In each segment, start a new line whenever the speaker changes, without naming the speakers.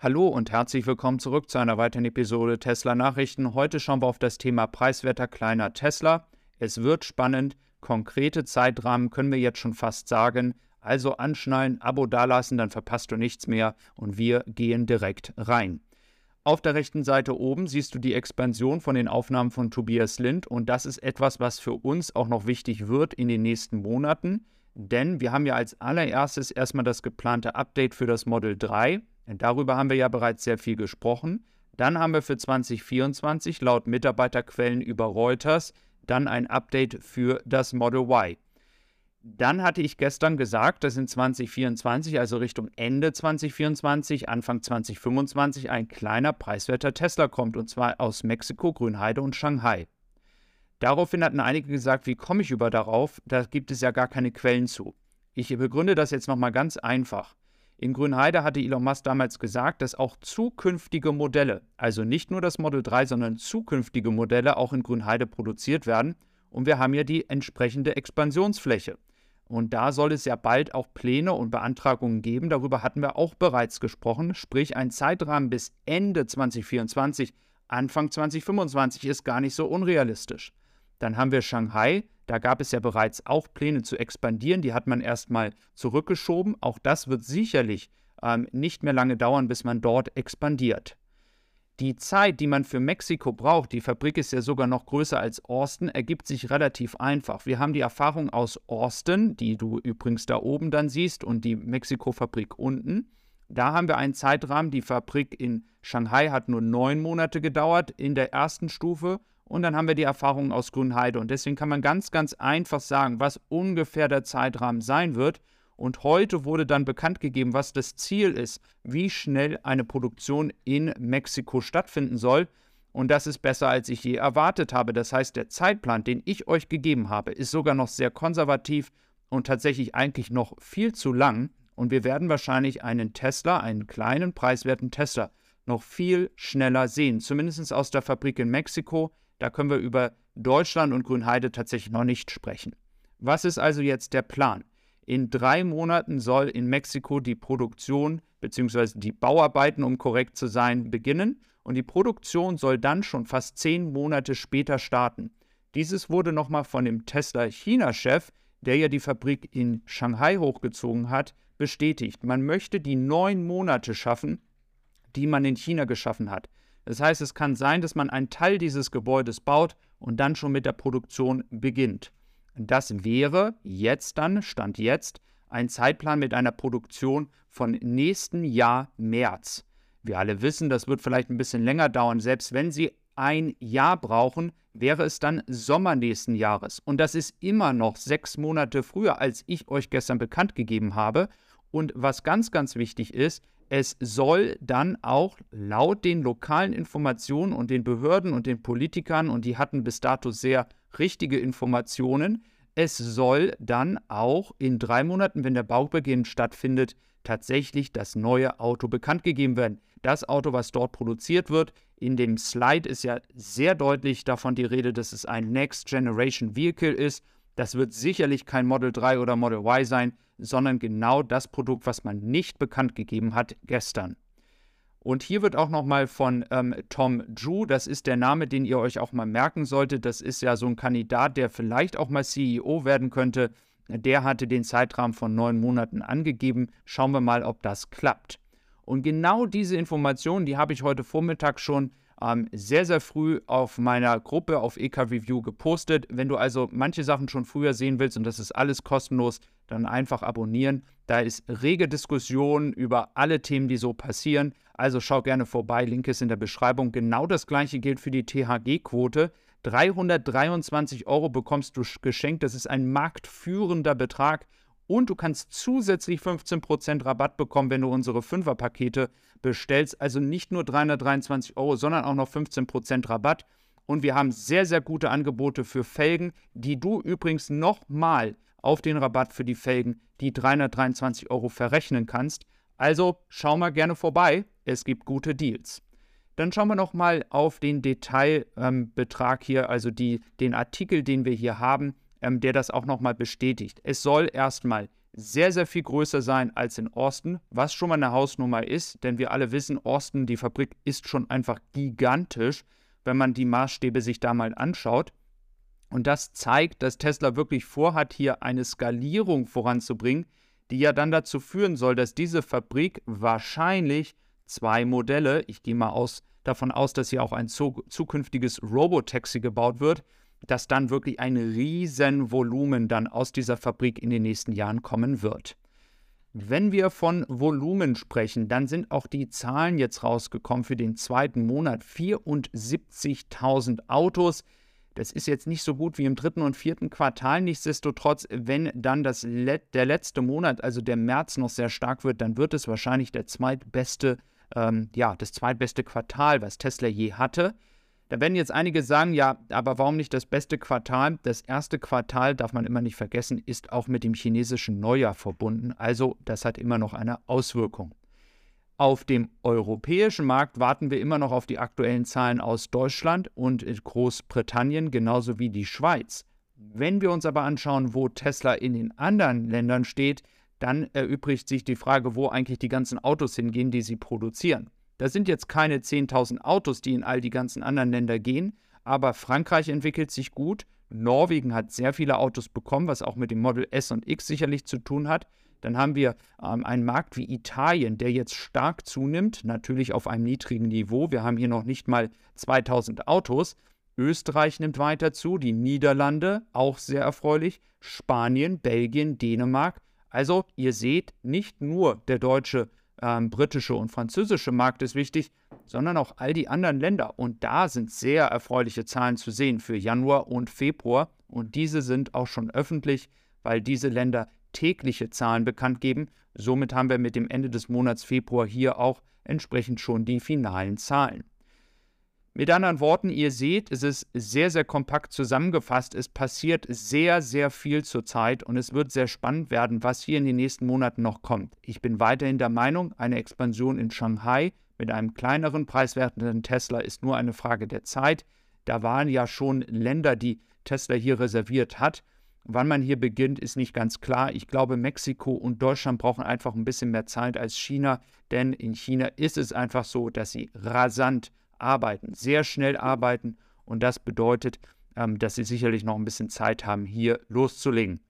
Hallo und herzlich willkommen zurück zu einer weiteren Episode Tesla Nachrichten. Heute schauen wir auf das Thema preiswerter kleiner Tesla. Es wird spannend. Konkrete Zeitrahmen können wir jetzt schon fast sagen. Also anschnallen, Abo dalassen, dann verpasst du nichts mehr und wir gehen direkt rein. Auf der rechten Seite oben siehst du die Expansion von den Aufnahmen von Tobias Lind und das ist etwas, was für uns auch noch wichtig wird in den nächsten Monaten, denn wir haben ja als allererstes erstmal das geplante Update für das Model 3 Darüber haben wir ja bereits sehr viel gesprochen. Dann haben wir für 2024 laut Mitarbeiterquellen über Reuters dann ein Update für das Model Y. Dann hatte ich gestern gesagt, dass in 2024, also Richtung Ende 2024, Anfang 2025, ein kleiner preiswerter Tesla kommt, und zwar aus Mexiko, Grünheide und Shanghai. Daraufhin hatten einige gesagt, wie komme ich über darauf? Da gibt es ja gar keine Quellen zu. Ich begründe das jetzt nochmal ganz einfach. In Grünheide hatte Elon Musk damals gesagt, dass auch zukünftige Modelle, also nicht nur das Model 3, sondern zukünftige Modelle auch in Grünheide produziert werden. Und wir haben ja die entsprechende Expansionsfläche. Und da soll es ja bald auch Pläne und Beantragungen geben. Darüber hatten wir auch bereits gesprochen. Sprich, ein Zeitrahmen bis Ende 2024, Anfang 2025 ist gar nicht so unrealistisch. Dann haben wir Shanghai, da gab es ja bereits auch Pläne zu expandieren, die hat man erstmal zurückgeschoben. Auch das wird sicherlich ähm, nicht mehr lange dauern, bis man dort expandiert. Die Zeit, die man für Mexiko braucht, die Fabrik ist ja sogar noch größer als Austin, ergibt sich relativ einfach. Wir haben die Erfahrung aus Austin, die du übrigens da oben dann siehst, und die Mexiko-Fabrik unten. Da haben wir einen Zeitrahmen. Die Fabrik in Shanghai hat nur neun Monate gedauert in der ersten Stufe und dann haben wir die Erfahrungen aus Grünheide. Und deswegen kann man ganz, ganz einfach sagen, was ungefähr der Zeitrahmen sein wird. Und heute wurde dann bekannt gegeben, was das Ziel ist, wie schnell eine Produktion in Mexiko stattfinden soll. Und das ist besser, als ich je erwartet habe. Das heißt, der Zeitplan, den ich euch gegeben habe, ist sogar noch sehr konservativ und tatsächlich eigentlich noch viel zu lang. Und wir werden wahrscheinlich einen Tesla, einen kleinen preiswerten Tesla, noch viel schneller sehen. Zumindest aus der Fabrik in Mexiko. Da können wir über Deutschland und Grünheide tatsächlich noch nicht sprechen. Was ist also jetzt der Plan? In drei Monaten soll in Mexiko die Produktion bzw. die Bauarbeiten, um korrekt zu sein, beginnen und die Produktion soll dann schon fast zehn Monate später starten. Dieses wurde nochmal von dem Tesla-China-Chef, der ja die Fabrik in Shanghai hochgezogen hat, bestätigt. Man möchte die neun Monate schaffen, die man in China geschaffen hat. Das heißt, es kann sein, dass man einen Teil dieses Gebäudes baut und dann schon mit der Produktion beginnt. Das wäre jetzt dann, Stand jetzt, ein Zeitplan mit einer Produktion von nächsten Jahr März. Wir alle wissen, das wird vielleicht ein bisschen länger dauern. Selbst wenn Sie ein Jahr brauchen, wäre es dann Sommer nächsten Jahres. Und das ist immer noch sechs Monate früher, als ich euch gestern bekannt gegeben habe. Und was ganz, ganz wichtig ist, es soll dann auch laut den lokalen Informationen und den Behörden und den Politikern, und die hatten bis dato sehr richtige Informationen, es soll dann auch in drei Monaten, wenn der Baubeginn stattfindet, tatsächlich das neue Auto bekannt gegeben werden. Das Auto, was dort produziert wird, in dem Slide ist ja sehr deutlich davon die Rede, dass es ein Next Generation Vehicle ist. Das wird sicherlich kein Model 3 oder Model Y sein, sondern genau das Produkt, was man nicht bekannt gegeben hat gestern. Und hier wird auch nochmal von ähm, Tom Drew, das ist der Name, den ihr euch auch mal merken solltet. Das ist ja so ein Kandidat, der vielleicht auch mal CEO werden könnte. Der hatte den Zeitrahmen von neun Monaten angegeben. Schauen wir mal, ob das klappt. Und genau diese Informationen, die habe ich heute Vormittag schon ähm, sehr, sehr früh auf meiner Gruppe auf EK Review gepostet. Wenn du also manche Sachen schon früher sehen willst und das ist alles kostenlos, dann einfach abonnieren. Da ist rege Diskussion über alle Themen, die so passieren. Also schau gerne vorbei, Link ist in der Beschreibung. Genau das gleiche gilt für die THG-Quote. 323 Euro bekommst du geschenkt. Das ist ein marktführender Betrag und du kannst zusätzlich 15% Rabatt bekommen, wenn du unsere 5er-Pakete bestellst. Also nicht nur 323 Euro, sondern auch noch 15% Rabatt. Und wir haben sehr, sehr gute Angebote für Felgen, die du übrigens nochmal auf den Rabatt für die Felgen, die 323 Euro verrechnen kannst. Also schau mal gerne vorbei, es gibt gute Deals. Dann schauen wir nochmal auf den Detailbetrag ähm, hier, also die, den Artikel, den wir hier haben ähm, der das auch nochmal bestätigt. Es soll erstmal sehr, sehr viel größer sein als in Austin, was schon mal eine Hausnummer ist, denn wir alle wissen, Austin, die Fabrik ist schon einfach gigantisch, wenn man die Maßstäbe sich da mal anschaut. Und das zeigt, dass Tesla wirklich vorhat, hier eine Skalierung voranzubringen, die ja dann dazu führen soll, dass diese Fabrik wahrscheinlich zwei Modelle, ich gehe mal aus, davon aus, dass hier auch ein zukünftiges Robotaxi gebaut wird, dass dann wirklich ein riesen Volumen dann aus dieser Fabrik in den nächsten Jahren kommen wird. Wenn wir von Volumen sprechen, dann sind auch die Zahlen jetzt rausgekommen für den zweiten Monat. 74.000 Autos. Das ist jetzt nicht so gut wie im dritten und vierten Quartal. Nichtsdestotrotz, wenn dann das Let der letzte Monat, also der März, noch sehr stark wird, dann wird es wahrscheinlich der zweitbeste, ähm, ja, das zweitbeste Quartal, was Tesla je hatte. Da werden jetzt einige sagen, ja, aber warum nicht das beste Quartal? Das erste Quartal, darf man immer nicht vergessen, ist auch mit dem chinesischen Neujahr verbunden. Also das hat immer noch eine Auswirkung. Auf dem europäischen Markt warten wir immer noch auf die aktuellen Zahlen aus Deutschland und Großbritannien, genauso wie die Schweiz. Wenn wir uns aber anschauen, wo Tesla in den anderen Ländern steht, dann erübrigt sich die Frage, wo eigentlich die ganzen Autos hingehen, die sie produzieren. Da sind jetzt keine 10.000 Autos, die in all die ganzen anderen Länder gehen, aber Frankreich entwickelt sich gut. Norwegen hat sehr viele Autos bekommen, was auch mit dem Model S und X sicherlich zu tun hat. Dann haben wir ähm, einen Markt wie Italien, der jetzt stark zunimmt, natürlich auf einem niedrigen Niveau. Wir haben hier noch nicht mal 2000 Autos. Österreich nimmt weiter zu, die Niederlande auch sehr erfreulich, Spanien, Belgien, Dänemark. Also ihr seht, nicht nur der deutsche, ähm, britische und französische Markt ist wichtig, sondern auch all die anderen Länder. Und da sind sehr erfreuliche Zahlen zu sehen für Januar und Februar. Und diese sind auch schon öffentlich, weil diese Länder tägliche Zahlen bekannt geben. Somit haben wir mit dem Ende des Monats Februar hier auch entsprechend schon die finalen Zahlen. Mit anderen Worten, ihr seht, es ist sehr, sehr kompakt zusammengefasst. Es passiert sehr, sehr viel zurzeit und es wird sehr spannend werden, was hier in den nächsten Monaten noch kommt. Ich bin weiterhin der Meinung, eine Expansion in Shanghai mit einem kleineren preiswertenden Tesla ist nur eine Frage der Zeit. Da waren ja schon Länder, die Tesla hier reserviert hat. Wann man hier beginnt, ist nicht ganz klar. Ich glaube, Mexiko und Deutschland brauchen einfach ein bisschen mehr Zeit als China, denn in China ist es einfach so, dass sie rasant arbeiten, sehr schnell arbeiten und das bedeutet, ähm, dass sie sicherlich noch ein bisschen Zeit haben, hier loszulegen.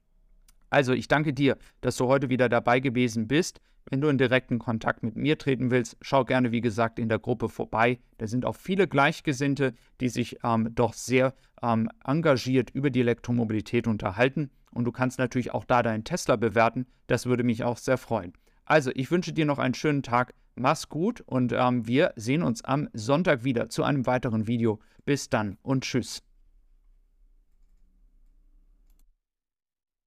Also ich danke dir, dass du heute wieder dabei gewesen bist. Wenn du in direkten Kontakt mit mir treten willst, schau gerne, wie gesagt, in der Gruppe vorbei. Da sind auch viele Gleichgesinnte, die sich ähm, doch sehr ähm, engagiert über die Elektromobilität unterhalten. Und du kannst natürlich auch da deinen Tesla bewerten. Das würde mich auch sehr freuen. Also, ich wünsche dir noch einen schönen Tag. Mach's gut und ähm, wir sehen uns am Sonntag wieder zu einem weiteren Video. Bis dann und tschüss.